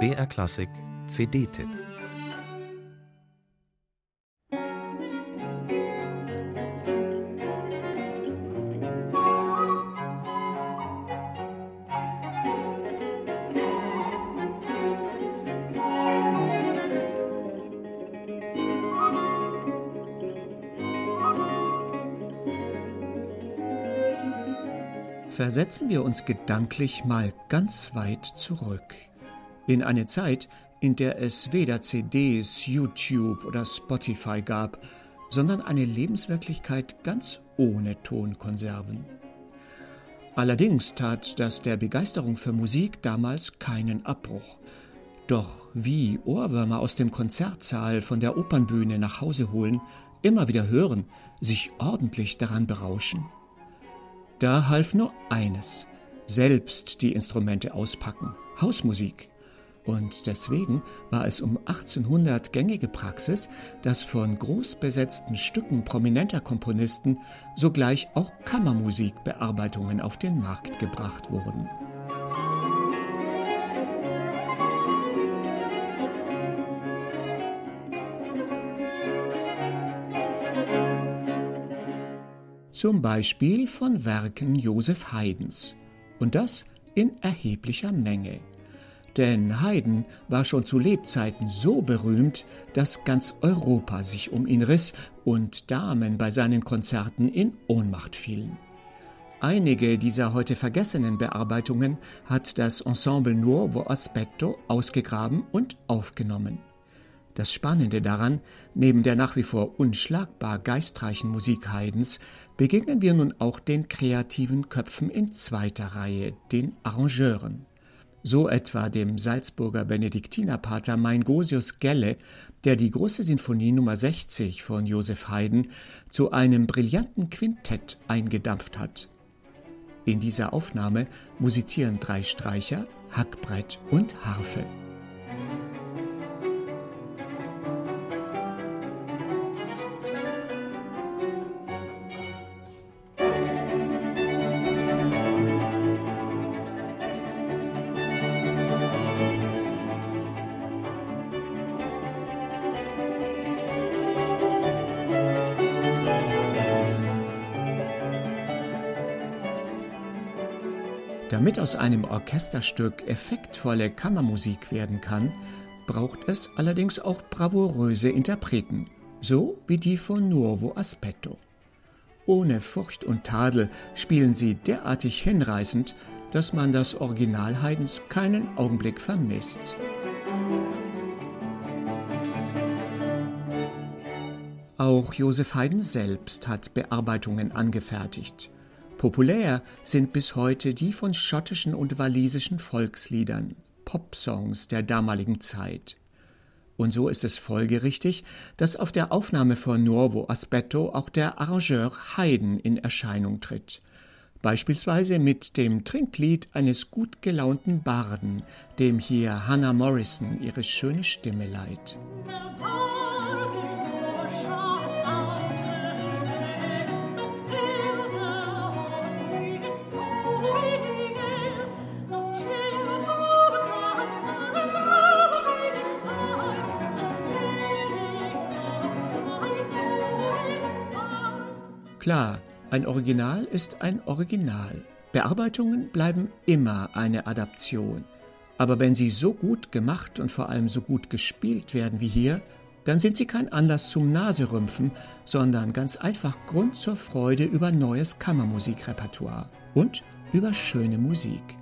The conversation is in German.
BR Klassik CD-Tipp Versetzen wir uns gedanklich mal ganz weit zurück. In eine Zeit, in der es weder CDs, YouTube oder Spotify gab, sondern eine Lebenswirklichkeit ganz ohne Tonkonserven. Allerdings tat das der Begeisterung für Musik damals keinen Abbruch. Doch wie Ohrwürmer aus dem Konzertsaal von der Opernbühne nach Hause holen, immer wieder hören, sich ordentlich daran berauschen. Da half nur eines, selbst die Instrumente auspacken, Hausmusik. Und deswegen war es um 1800 gängige Praxis, dass von groß besetzten Stücken prominenter Komponisten sogleich auch Kammermusikbearbeitungen auf den Markt gebracht wurden. Zum Beispiel von Werken Joseph Haydns. Und das in erheblicher Menge. Denn Haydn war schon zu Lebzeiten so berühmt, dass ganz Europa sich um ihn riss und Damen bei seinen Konzerten in Ohnmacht fielen. Einige dieser heute vergessenen Bearbeitungen hat das Ensemble Nuovo Aspetto ausgegraben und aufgenommen. Das Spannende daran, neben der nach wie vor unschlagbar geistreichen Musik Haydns, begegnen wir nun auch den kreativen Köpfen in zweiter Reihe, den Arrangeuren. So etwa dem Salzburger Benediktinerpater Meingosius Gelle, der die große Sinfonie Nummer 60 von Joseph Haydn zu einem brillanten Quintett eingedampft hat. In dieser Aufnahme musizieren drei Streicher, Hackbrett und Harfe. Damit aus einem Orchesterstück effektvolle Kammermusik werden kann, braucht es allerdings auch bravouröse Interpreten, so wie die von Nuovo Aspetto. Ohne Furcht und Tadel spielen sie derartig hinreißend, dass man das Original Haydns keinen Augenblick vermisst. Auch Joseph Haydn selbst hat Bearbeitungen angefertigt. Populär sind bis heute die von schottischen und walisischen Volksliedern, Popsongs der damaligen Zeit. Und so ist es folgerichtig, dass auf der Aufnahme von Nuovo Aspetto auch der Arrangeur Haydn in Erscheinung tritt. Beispielsweise mit dem Trinklied eines gut gelaunten Barden, dem hier Hannah Morrison ihre schöne Stimme leiht. Klar, ein Original ist ein Original. Bearbeitungen bleiben immer eine Adaption. Aber wenn sie so gut gemacht und vor allem so gut gespielt werden wie hier, dann sind sie kein Anlass zum Naserümpfen, sondern ganz einfach Grund zur Freude über neues Kammermusikrepertoire und über schöne Musik.